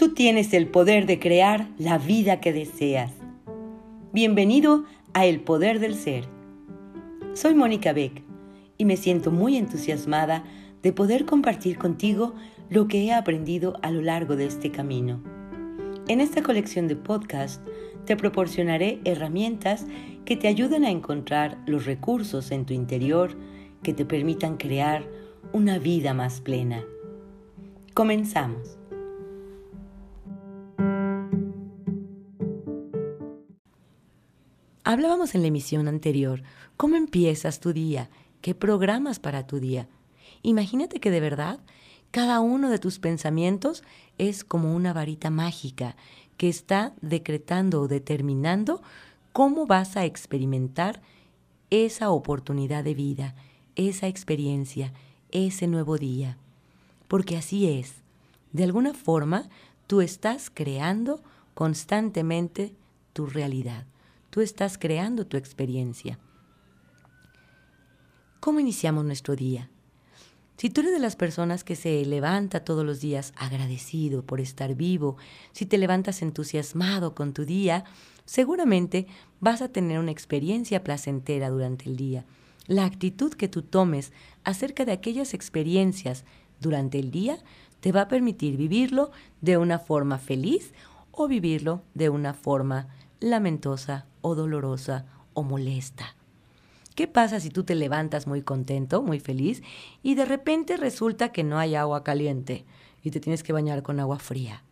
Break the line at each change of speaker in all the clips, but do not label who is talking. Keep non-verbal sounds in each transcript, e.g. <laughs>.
Tú tienes el poder de crear la vida que deseas. Bienvenido a El Poder del Ser. Soy Mónica Beck y me siento muy entusiasmada de poder compartir contigo lo que he aprendido a lo largo de este camino. En esta colección de podcast te proporcionaré herramientas que te ayuden a encontrar los recursos en tu interior que te permitan crear una vida más plena. Comenzamos. Hablábamos en la emisión anterior cómo empiezas tu día, qué programas para tu día. Imagínate que de verdad cada uno de tus pensamientos es como una varita mágica que está decretando o determinando cómo vas a experimentar esa oportunidad de vida, esa experiencia, ese nuevo día. Porque así es. De alguna forma, tú estás creando constantemente tu realidad. Tú estás creando tu experiencia. ¿Cómo iniciamos nuestro día? Si tú eres de las personas que se levanta todos los días agradecido por estar vivo, si te levantas entusiasmado con tu día, seguramente vas a tener una experiencia placentera durante el día. La actitud que tú tomes acerca de aquellas experiencias durante el día te va a permitir vivirlo de una forma feliz o vivirlo de una forma lamentosa o dolorosa o molesta. ¿Qué pasa si tú te levantas muy contento, muy feliz, y de repente resulta que no hay agua caliente y te tienes que bañar con agua fría?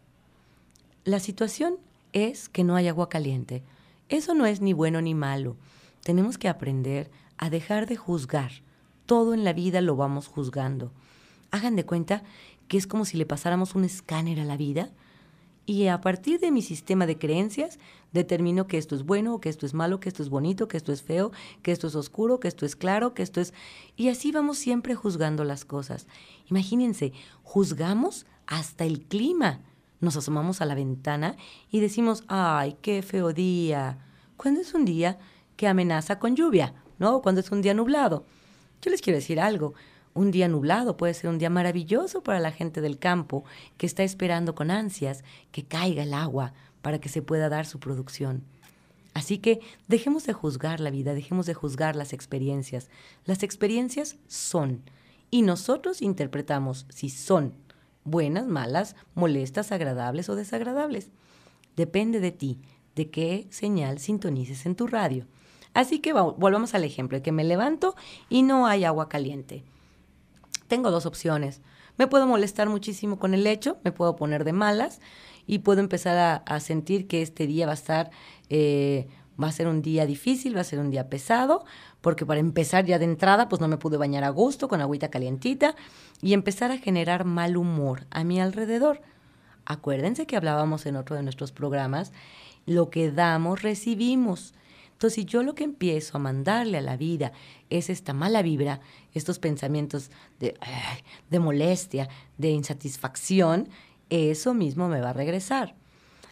La situación es que no hay agua caliente. Eso no es ni bueno ni malo. Tenemos que aprender a dejar de juzgar. Todo en la vida lo vamos juzgando. Hagan de cuenta que es como si le pasáramos un escáner a la vida y a partir de mi sistema de creencias determino que esto es bueno, que esto es malo, que esto es bonito, que esto es feo, que esto es oscuro, que esto es claro, que esto es... Y así vamos siempre juzgando las cosas. Imagínense, juzgamos hasta el clima. Nos asomamos a la ventana y decimos, ay, qué feo día. Cuando es un día que amenaza con lluvia, ¿no? Cuando es un día nublado. Yo les quiero decir algo un día nublado puede ser un día maravilloso para la gente del campo que está esperando con ansias que caiga el agua para que se pueda dar su producción. Así que dejemos de juzgar la vida, dejemos de juzgar las experiencias. Las experiencias son y nosotros interpretamos si son buenas, malas, molestas, agradables o desagradables. Depende de ti, de qué señal sintonices en tu radio. Así que volvamos al ejemplo de que me levanto y no hay agua caliente tengo dos opciones. Me puedo molestar muchísimo con el hecho, me puedo poner de malas y puedo empezar a, sentir que este día va a estar, eh, va a ser un día difícil, va a ser un día pesado, porque para empezar ya de entrada, pues no me pude bañar a gusto con agüita calientita y empezar a generar mal humor a mi alrededor. Acuérdense que hablábamos en otro de nuestros programas, lo que damos, recibimos. Entonces, si yo lo que empiezo a mandarle a la vida es esta mala vibra, estos pensamientos de, de molestia, de insatisfacción, eso mismo me va a regresar.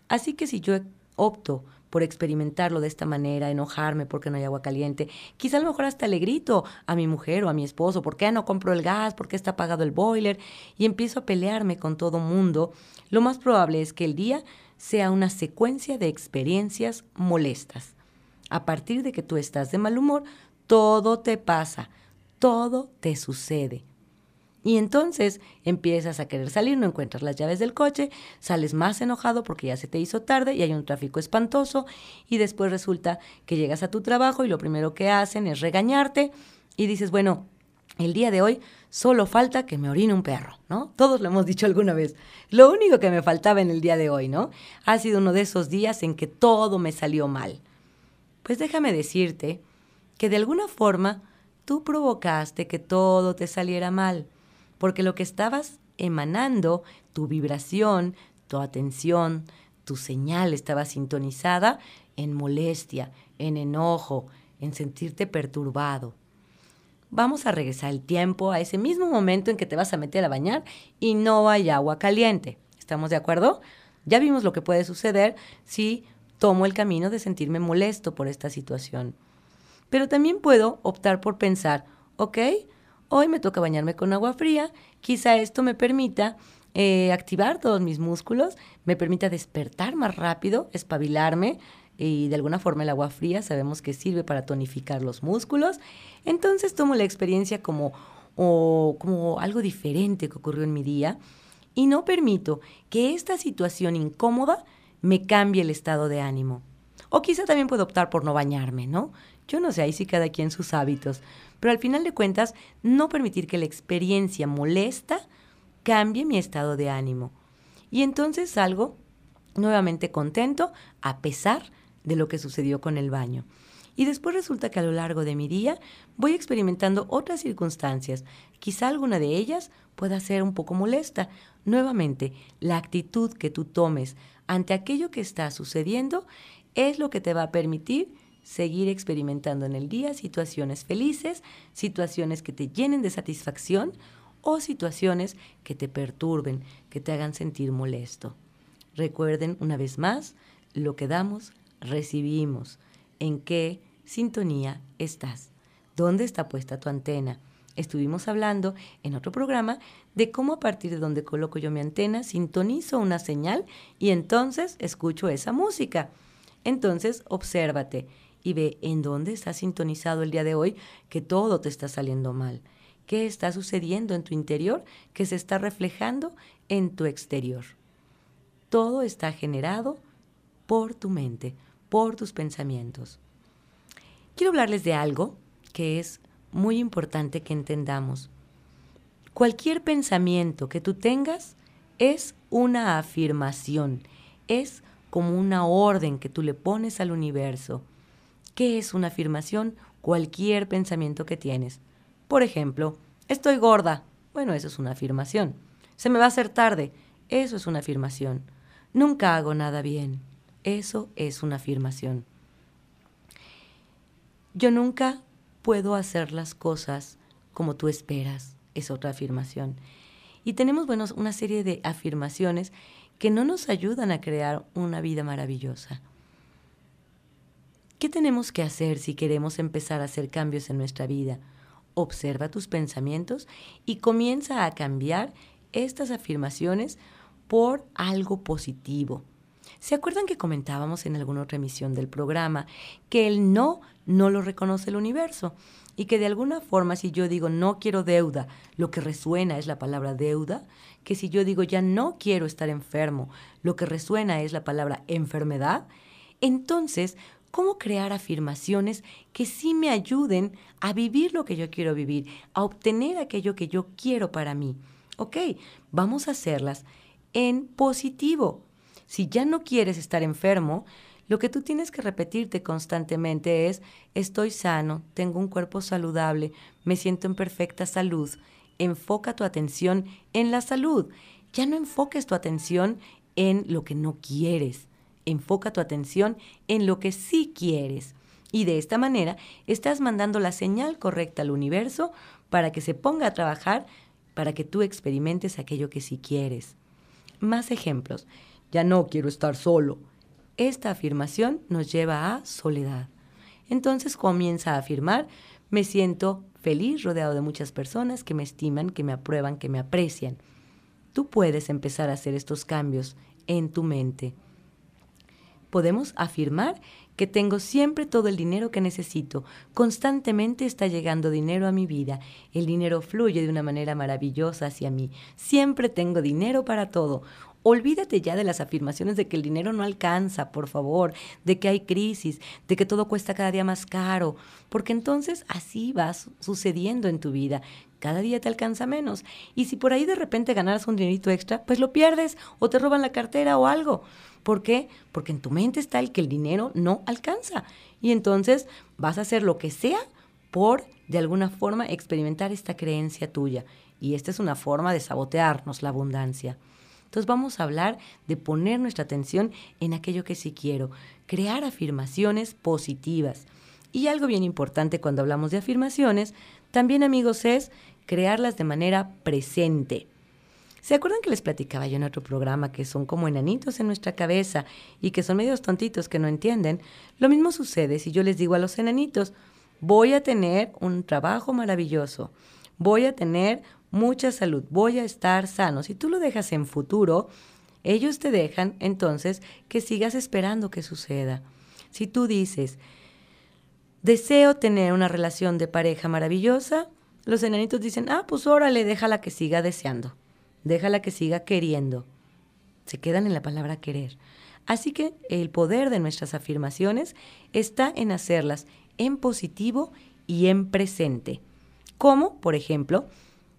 Así que si yo opto por experimentarlo de esta manera, enojarme porque no hay agua caliente, quizá a lo mejor hasta le grito a mi mujer o a mi esposo, ¿por qué no compro el gas? ¿Por qué está apagado el boiler? Y empiezo a pelearme con todo mundo, lo más probable es que el día sea una secuencia de experiencias molestas. A partir de que tú estás de mal humor, todo te pasa, todo te sucede. Y entonces empiezas a querer salir, no encuentras las llaves del coche, sales más enojado porque ya se te hizo tarde y hay un tráfico espantoso y después resulta que llegas a tu trabajo y lo primero que hacen es regañarte y dices, bueno, el día de hoy solo falta que me orine un perro, ¿no? Todos lo hemos dicho alguna vez. Lo único que me faltaba en el día de hoy, ¿no? Ha sido uno de esos días en que todo me salió mal. Pues déjame decirte que de alguna forma tú provocaste que todo te saliera mal, porque lo que estabas emanando, tu vibración, tu atención, tu señal estaba sintonizada en molestia, en enojo, en sentirte perturbado. Vamos a regresar el tiempo a ese mismo momento en que te vas a meter a bañar y no hay agua caliente. ¿Estamos de acuerdo? Ya vimos lo que puede suceder si tomo el camino de sentirme molesto por esta situación. Pero también puedo optar por pensar, ok, hoy me toca bañarme con agua fría, quizá esto me permita eh, activar todos mis músculos, me permita despertar más rápido, espabilarme y de alguna forma el agua fría sabemos que sirve para tonificar los músculos. Entonces tomo la experiencia como, como algo diferente que ocurrió en mi día y no permito que esta situación incómoda me cambie el estado de ánimo. O quizá también puedo optar por no bañarme, ¿no? Yo no sé, ahí sí cada quien sus hábitos. Pero al final de cuentas, no permitir que la experiencia molesta cambie mi estado de ánimo. Y entonces salgo nuevamente contento a pesar de lo que sucedió con el baño. Y después resulta que a lo largo de mi día voy experimentando otras circunstancias. Quizá alguna de ellas pueda ser un poco molesta. Nuevamente, la actitud que tú tomes ante aquello que está sucediendo es lo que te va a permitir seguir experimentando en el día situaciones felices, situaciones que te llenen de satisfacción o situaciones que te perturben, que te hagan sentir molesto. Recuerden una vez más, lo que damos, recibimos. ¿En qué sintonía estás? ¿Dónde está puesta tu antena? Estuvimos hablando en otro programa de cómo a partir de donde coloco yo mi antena sintonizo una señal y entonces escucho esa música. Entonces, obsérvate y ve en dónde estás sintonizado el día de hoy que todo te está saliendo mal. ¿Qué está sucediendo en tu interior que se está reflejando en tu exterior? Todo está generado por tu mente, por tus pensamientos. Quiero hablarles de algo que es muy importante que entendamos. Cualquier pensamiento que tú tengas es una afirmación, es como una orden que tú le pones al universo. ¿Qué es una afirmación? Cualquier pensamiento que tienes. Por ejemplo, estoy gorda. Bueno, eso es una afirmación. Se me va a hacer tarde. Eso es una afirmación. Nunca hago nada bien. Eso es una afirmación. Yo nunca puedo hacer las cosas como tú esperas. Es otra afirmación. Y tenemos, bueno, una serie de afirmaciones que no nos ayudan a crear una vida maravillosa. ¿Qué tenemos que hacer si queremos empezar a hacer cambios en nuestra vida? Observa tus pensamientos y comienza a cambiar estas afirmaciones por algo positivo. ¿Se acuerdan que comentábamos en alguna otra emisión del programa que el no no lo reconoce el universo? y que de alguna forma si yo digo no quiero deuda, lo que resuena es la palabra deuda, que si yo digo ya no quiero estar enfermo, lo que resuena es la palabra enfermedad, entonces, ¿cómo crear afirmaciones que sí me ayuden a vivir lo que yo quiero vivir, a obtener aquello que yo quiero para mí? Ok, vamos a hacerlas en positivo. Si ya no quieres estar enfermo, lo que tú tienes que repetirte constantemente es, estoy sano, tengo un cuerpo saludable, me siento en perfecta salud. Enfoca tu atención en la salud. Ya no enfoques tu atención en lo que no quieres. Enfoca tu atención en lo que sí quieres. Y de esta manera estás mandando la señal correcta al universo para que se ponga a trabajar para que tú experimentes aquello que sí quieres. Más ejemplos. Ya no quiero estar solo. Esta afirmación nos lleva a soledad. Entonces comienza a afirmar, me siento feliz rodeado de muchas personas que me estiman, que me aprueban, que me aprecian. Tú puedes empezar a hacer estos cambios en tu mente. Podemos afirmar que tengo siempre todo el dinero que necesito. Constantemente está llegando dinero a mi vida. El dinero fluye de una manera maravillosa hacia mí. Siempre tengo dinero para todo. Olvídate ya de las afirmaciones de que el dinero no alcanza, por favor, de que hay crisis, de que todo cuesta cada día más caro, porque entonces así va sucediendo en tu vida. Cada día te alcanza menos. Y si por ahí de repente ganaras un dinerito extra, pues lo pierdes o te roban la cartera o algo. ¿Por qué? Porque en tu mente está el que el dinero no alcanza. Y entonces vas a hacer lo que sea por, de alguna forma, experimentar esta creencia tuya. Y esta es una forma de sabotearnos la abundancia. Entonces vamos a hablar de poner nuestra atención en aquello que sí quiero, crear afirmaciones positivas. Y algo bien importante cuando hablamos de afirmaciones, también amigos, es crearlas de manera presente. ¿Se acuerdan que les platicaba yo en otro programa que son como enanitos en nuestra cabeza y que son medios tontitos que no entienden? Lo mismo sucede si yo les digo a los enanitos, voy a tener un trabajo maravilloso, voy a tener mucha salud, voy a estar sano. Si tú lo dejas en futuro, ellos te dejan entonces que sigas esperando que suceda. Si tú dices, deseo tener una relación de pareja maravillosa, los enanitos dicen, ah, pues órale, déjala que siga deseando, déjala que siga queriendo. Se quedan en la palabra querer. Así que el poder de nuestras afirmaciones está en hacerlas en positivo y en presente. Como, por ejemplo,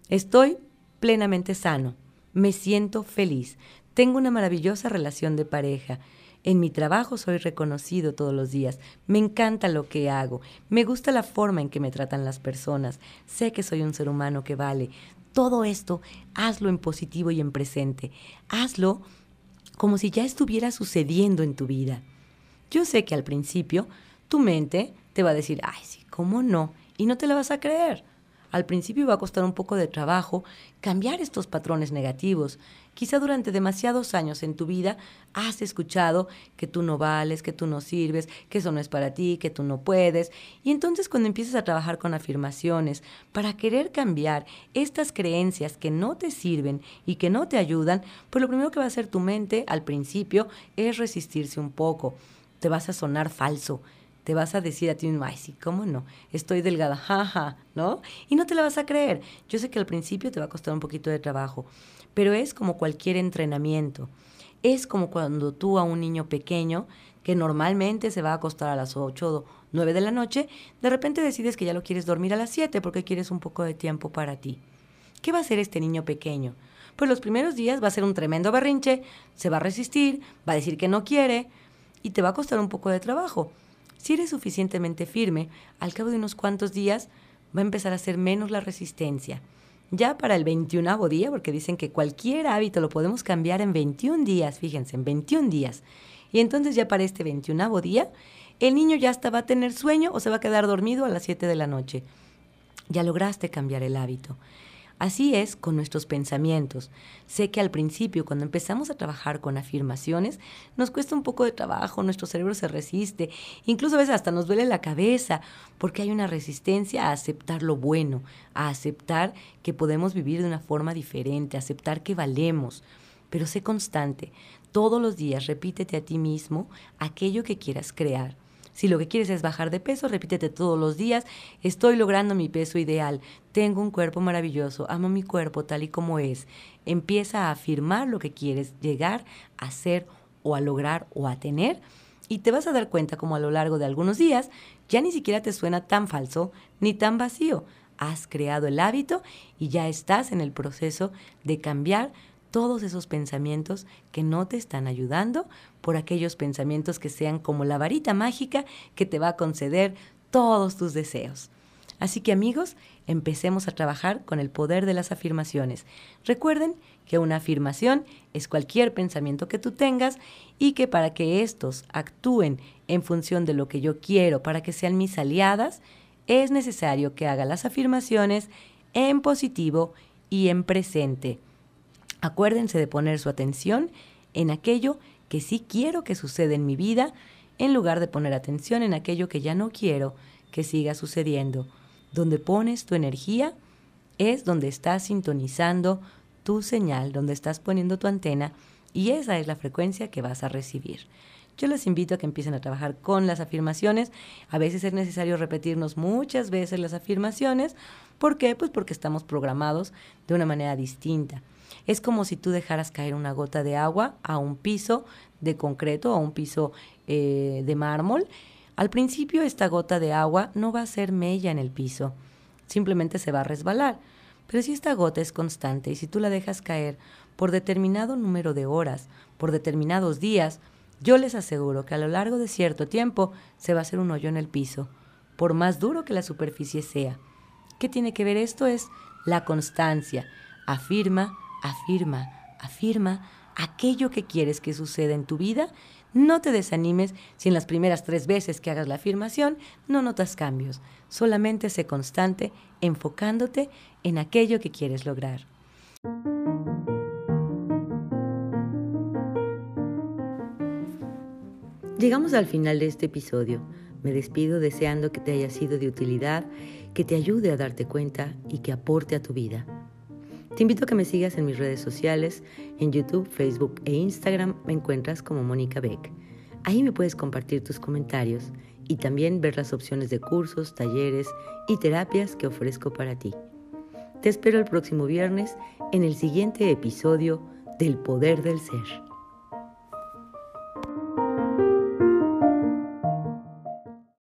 estoy plenamente sano, me siento feliz, tengo una maravillosa relación de pareja, en mi trabajo soy reconocido todos los días, me encanta lo que hago, me gusta la forma en que me tratan las personas, sé que soy un ser humano que vale. Todo esto hazlo en positivo y en presente. Hazlo como si ya estuviera sucediendo en tu vida. Yo sé que al principio tu mente te va a decir, ay, sí, ¿cómo no? Y no te la vas a creer. Al principio va a costar un poco de trabajo cambiar estos patrones negativos. Quizá durante demasiados años en tu vida has escuchado que tú no vales, que tú no sirves, que eso no es para ti, que tú no puedes. Y entonces cuando empiezas a trabajar con afirmaciones para querer cambiar estas creencias que no te sirven y que no te ayudan, pues lo primero que va a hacer tu mente al principio es resistirse un poco. Te vas a sonar falso te vas a decir a ti mismo, ay, sí, ¿cómo no? Estoy delgada, <laughs> jaja, ¿no? Y no te la vas a creer. Yo sé que al principio te va a costar un poquito de trabajo, pero es como cualquier entrenamiento. Es como cuando tú a un niño pequeño, que normalmente se va a acostar a las 8 o 9 de la noche, de repente decides que ya lo quieres dormir a las 7 porque quieres un poco de tiempo para ti. ¿Qué va a hacer este niño pequeño? Pues los primeros días va a ser un tremendo berrinche, se va a resistir, va a decir que no quiere y te va a costar un poco de trabajo. Si eres suficientemente firme, al cabo de unos cuantos días va a empezar a ser menos la resistencia. Ya para el 21 día, porque dicen que cualquier hábito lo podemos cambiar en 21 días, fíjense, en 21 días. Y entonces ya para este 21 día, el niño ya hasta va a tener sueño o se va a quedar dormido a las 7 de la noche. Ya lograste cambiar el hábito. Así es con nuestros pensamientos. Sé que al principio, cuando empezamos a trabajar con afirmaciones, nos cuesta un poco de trabajo, nuestro cerebro se resiste, incluso a veces hasta nos duele la cabeza, porque hay una resistencia a aceptar lo bueno, a aceptar que podemos vivir de una forma diferente, a aceptar que valemos. Pero sé constante. Todos los días repítete a ti mismo aquello que quieras crear. Si lo que quieres es bajar de peso, repítete todos los días, estoy logrando mi peso ideal, tengo un cuerpo maravilloso, amo mi cuerpo tal y como es. Empieza a afirmar lo que quieres llegar a ser o a lograr o a tener y te vas a dar cuenta como a lo largo de algunos días ya ni siquiera te suena tan falso ni tan vacío. Has creado el hábito y ya estás en el proceso de cambiar todos esos pensamientos que no te están ayudando por aquellos pensamientos que sean como la varita mágica que te va a conceder todos tus deseos. Así que amigos, empecemos a trabajar con el poder de las afirmaciones. Recuerden que una afirmación es cualquier pensamiento que tú tengas y que para que estos actúen en función de lo que yo quiero, para que sean mis aliadas, es necesario que haga las afirmaciones en positivo y en presente. Acuérdense de poner su atención en aquello que sí quiero que suceda en mi vida, en lugar de poner atención en aquello que ya no quiero que siga sucediendo. Donde pones tu energía es donde estás sintonizando tu señal, donde estás poniendo tu antena y esa es la frecuencia que vas a recibir. Yo les invito a que empiecen a trabajar con las afirmaciones. A veces es necesario repetirnos muchas veces las afirmaciones. ¿Por qué? Pues porque estamos programados de una manera distinta. Es como si tú dejaras caer una gota de agua a un piso de concreto, a un piso eh, de mármol. Al principio esta gota de agua no va a ser mella en el piso, simplemente se va a resbalar. Pero si esta gota es constante y si tú la dejas caer por determinado número de horas, por determinados días, yo les aseguro que a lo largo de cierto tiempo se va a hacer un hoyo en el piso, por más duro que la superficie sea. ¿Qué tiene que ver esto? Es la constancia. Afirma, afirma, afirma aquello que quieres que suceda en tu vida. No te desanimes si en las primeras tres veces que hagas la afirmación no notas cambios. Solamente sé constante enfocándote en aquello que quieres lograr. Llegamos al final de este episodio. Me despido deseando que te haya sido de utilidad, que te ayude a darte cuenta y que aporte a tu vida. Te invito a que me sigas en mis redes sociales, en YouTube, Facebook e Instagram me encuentras como Mónica Beck. Ahí me puedes compartir tus comentarios y también ver las opciones de cursos, talleres y terapias que ofrezco para ti. Te espero el próximo viernes en el siguiente episodio del Poder del Ser.